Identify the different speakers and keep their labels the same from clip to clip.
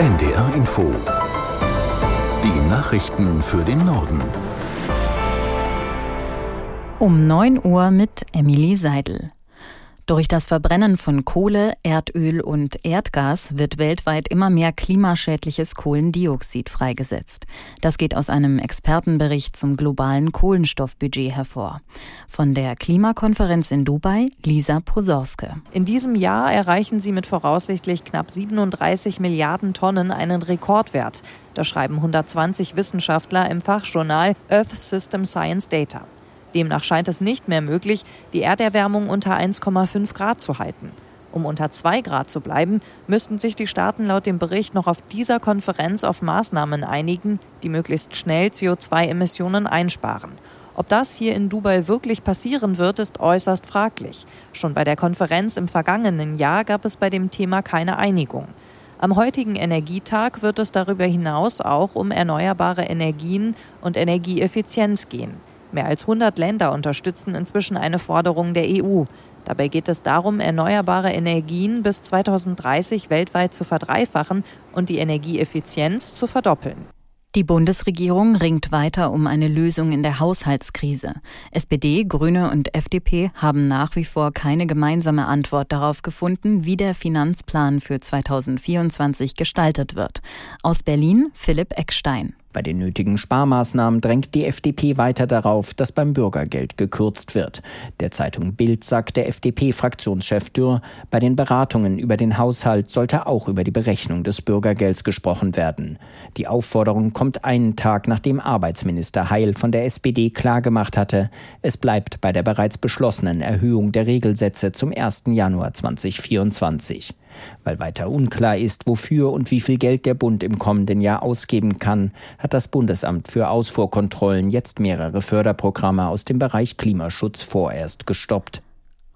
Speaker 1: NDR Info. Die Nachrichten für den Norden.
Speaker 2: Um 9 Uhr mit Emily Seidel. Durch das Verbrennen von Kohle, Erdöl und Erdgas wird weltweit immer mehr klimaschädliches Kohlendioxid freigesetzt. Das geht aus einem Expertenbericht zum globalen Kohlenstoffbudget hervor. Von der Klimakonferenz in Dubai, Lisa Prosorske.
Speaker 3: In diesem Jahr erreichen sie mit voraussichtlich knapp 37 Milliarden Tonnen einen Rekordwert. Das schreiben 120 Wissenschaftler im Fachjournal Earth System Science Data. Demnach scheint es nicht mehr möglich, die Erderwärmung unter 1,5 Grad zu halten. Um unter 2 Grad zu bleiben, müssten sich die Staaten laut dem Bericht noch auf dieser Konferenz auf Maßnahmen einigen, die möglichst schnell CO2-Emissionen einsparen. Ob das hier in Dubai wirklich passieren wird, ist äußerst fraglich. Schon bei der Konferenz im vergangenen Jahr gab es bei dem Thema keine Einigung. Am heutigen Energietag wird es darüber hinaus auch um erneuerbare Energien und Energieeffizienz gehen. Mehr als 100 Länder unterstützen inzwischen eine Forderung der EU. Dabei geht es darum, erneuerbare Energien bis 2030 weltweit zu verdreifachen und die Energieeffizienz zu verdoppeln.
Speaker 2: Die Bundesregierung ringt weiter um eine Lösung in der Haushaltskrise. SPD, Grüne und FDP haben nach wie vor keine gemeinsame Antwort darauf gefunden, wie der Finanzplan für 2024 gestaltet wird. Aus Berlin Philipp Eckstein.
Speaker 4: Bei den nötigen Sparmaßnahmen drängt die FDP weiter darauf, dass beim Bürgergeld gekürzt wird. Der Zeitung Bild sagt der FDP-Fraktionschef Dürr, bei den Beratungen über den Haushalt sollte auch über die Berechnung des Bürgergelds gesprochen werden. Die Aufforderung kommt einen Tag nachdem Arbeitsminister Heil von der SPD klargemacht hatte, es bleibt bei der bereits beschlossenen Erhöhung der Regelsätze zum 1. Januar 2024. Weil weiter unklar ist, wofür und wie viel Geld der Bund im kommenden Jahr ausgeben kann, hat das Bundesamt für Ausfuhrkontrollen jetzt mehrere Förderprogramme aus dem Bereich Klimaschutz vorerst gestoppt.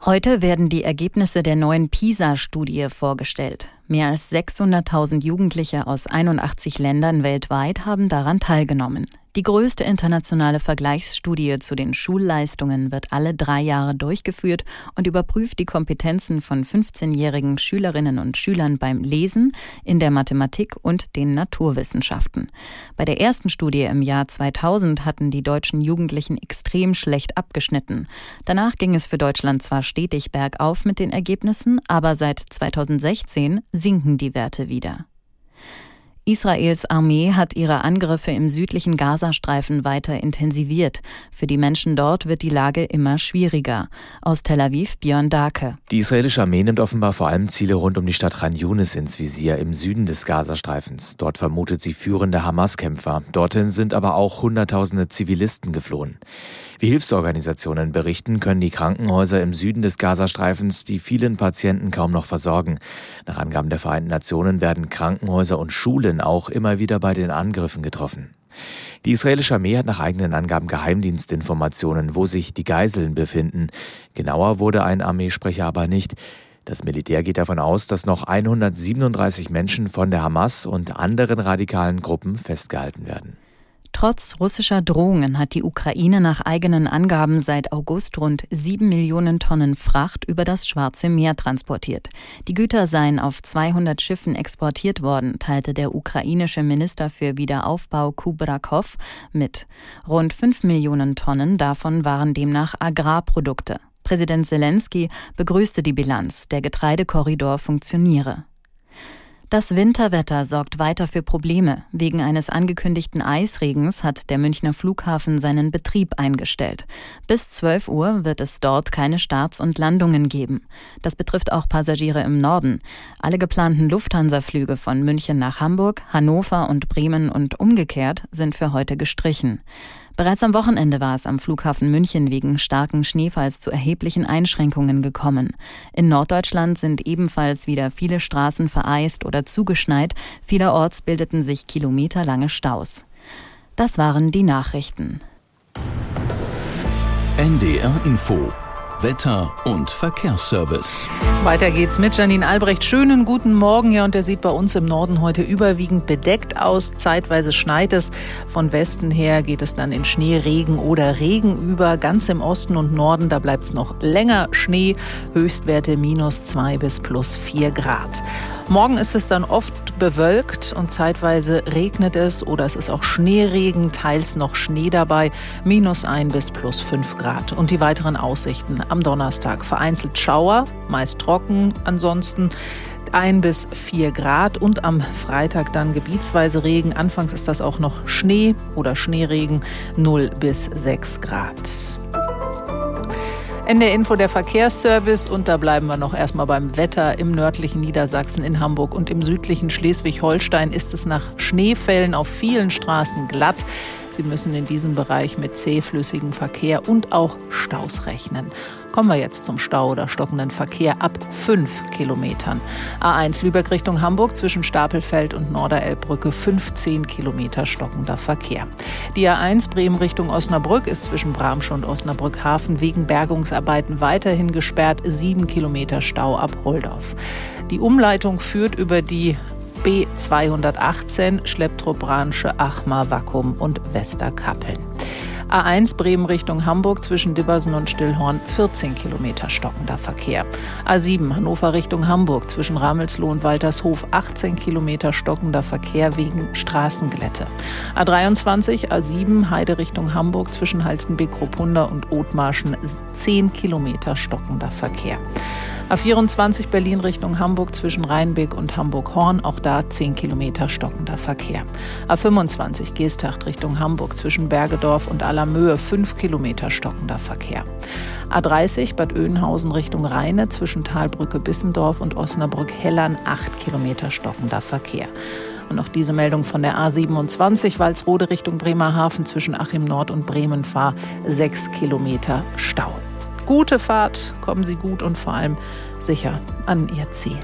Speaker 2: Heute werden die Ergebnisse der neuen PISA-Studie vorgestellt. Mehr als 600.000 Jugendliche aus 81 Ländern weltweit haben daran teilgenommen. Die größte internationale Vergleichsstudie zu den Schulleistungen wird alle drei Jahre durchgeführt und überprüft die Kompetenzen von 15-jährigen Schülerinnen und Schülern beim Lesen, in der Mathematik und den Naturwissenschaften. Bei der ersten Studie im Jahr 2000 hatten die deutschen Jugendlichen extrem schlecht abgeschnitten. Danach ging es für Deutschland zwar stetig bergauf mit den Ergebnissen, aber seit 2016 sinken die Werte wieder. Israels Armee hat ihre Angriffe im südlichen Gazastreifen weiter intensiviert. Für die Menschen dort wird die Lage immer schwieriger. Aus Tel Aviv Björn Dake.
Speaker 5: Die israelische Armee nimmt offenbar vor allem Ziele rund um die Stadt Khan Yunis ins Visier im Süden des Gazastreifens. Dort vermutet sie führende Hamas-Kämpfer. Dorthin sind aber auch Hunderttausende Zivilisten geflohen. Wie Hilfsorganisationen berichten, können die Krankenhäuser im Süden des Gazastreifens die vielen Patienten kaum noch versorgen. Nach Angaben der Vereinten Nationen werden Krankenhäuser und Schulen auch immer wieder bei den Angriffen getroffen. Die israelische Armee hat nach eigenen Angaben Geheimdienstinformationen, wo sich die Geiseln befinden. Genauer wurde ein Armeesprecher aber nicht. Das Militär geht davon aus, dass noch 137 Menschen von der Hamas und anderen radikalen Gruppen festgehalten werden.
Speaker 2: Trotz russischer Drohungen hat die Ukraine nach eigenen Angaben seit August rund sieben Millionen Tonnen Fracht über das Schwarze Meer transportiert. Die Güter seien auf 200 Schiffen exportiert worden, teilte der ukrainische Minister für Wiederaufbau Kubrakov mit. Rund fünf Millionen Tonnen davon waren demnach Agrarprodukte. Präsident Zelensky begrüßte die Bilanz, der Getreidekorridor funktioniere. Das Winterwetter sorgt weiter für Probleme. Wegen eines angekündigten Eisregens hat der Münchner Flughafen seinen Betrieb eingestellt. Bis 12 Uhr wird es dort keine Starts und Landungen geben. Das betrifft auch Passagiere im Norden. Alle geplanten Lufthansa-Flüge von München nach Hamburg, Hannover und Bremen und umgekehrt sind für heute gestrichen. Bereits am Wochenende war es am Flughafen München wegen starken Schneefalls zu erheblichen Einschränkungen gekommen. In Norddeutschland sind ebenfalls wieder viele Straßen vereist oder zugeschneit. Vielerorts bildeten sich kilometerlange Staus. Das waren die Nachrichten.
Speaker 1: NDR Info Wetter- und Verkehrsservice.
Speaker 6: Weiter geht's mit Janine Albrecht. Schönen guten Morgen. Ja, und der sieht bei uns im Norden heute überwiegend bedeckt aus. Zeitweise schneit es. Von Westen her geht es dann in Schnee, Regen oder Regen über. Ganz im Osten und Norden, da bleibt es noch länger Schnee. Höchstwerte minus zwei bis plus vier Grad. Morgen ist es dann oft bewölkt und zeitweise regnet es oder es ist auch Schneeregen, teils noch Schnee dabei, minus ein bis plus fünf Grad. Und die weiteren Aussichten am Donnerstag vereinzelt Schauer, meist trocken, ansonsten ein bis vier Grad und am Freitag dann gebietsweise Regen. Anfangs ist das auch noch Schnee oder Schneeregen 0 bis 6 Grad. Ende Info der Verkehrsservice und da bleiben wir noch erstmal beim Wetter. Im nördlichen Niedersachsen, in Hamburg und im südlichen Schleswig-Holstein ist es nach Schneefällen auf vielen Straßen glatt. Sie müssen in diesem Bereich mit zähflüssigem Verkehr und auch Staus rechnen. Kommen wir jetzt zum Stau oder stockenden Verkehr ab 5 Kilometern. A1 Lübeck Richtung Hamburg zwischen Stapelfeld und Norderelbbrücke 15 Kilometer stockender Verkehr. Die A1 Bremen Richtung Osnabrück ist zwischen Bramsch und Osnabrück Hafen wegen Bergungsarbeiten weiterhin gesperrt. 7 Kilometer Stau ab Holdorf. Die Umleitung führt über die B218 Schlepptruppbranche Achmar, Wackum und Westerkappeln. A1 Bremen Richtung Hamburg zwischen Dibbersen und Stillhorn 14 Kilometer stockender Verkehr. A7 Hannover Richtung Hamburg zwischen Ramelsloh und Waltershof 18 Kilometer stockender Verkehr wegen Straßenglätte. A23 A7 Heide Richtung Hamburg zwischen Halstenbeek-Kruppunda und Othmarschen 10 Kilometer stockender Verkehr. A24 Berlin Richtung Hamburg zwischen Rheinbeck und Hamburg-Horn, auch da 10 Kilometer stockender Verkehr. A25 Geesthacht Richtung Hamburg zwischen Bergedorf und Allermöhe 5 Kilometer stockender Verkehr. A30 Bad Oeynhausen Richtung Rheine zwischen Talbrücke Bissendorf und Osnabrück-Hellern 8 Kilometer stockender Verkehr. Und noch diese Meldung von der A27 Walsrode Richtung Bremerhaven zwischen Achim Nord und Bremenfahr 6 Kilometer Stau. Gute Fahrt, kommen Sie gut und vor allem sicher an Ihr Ziel.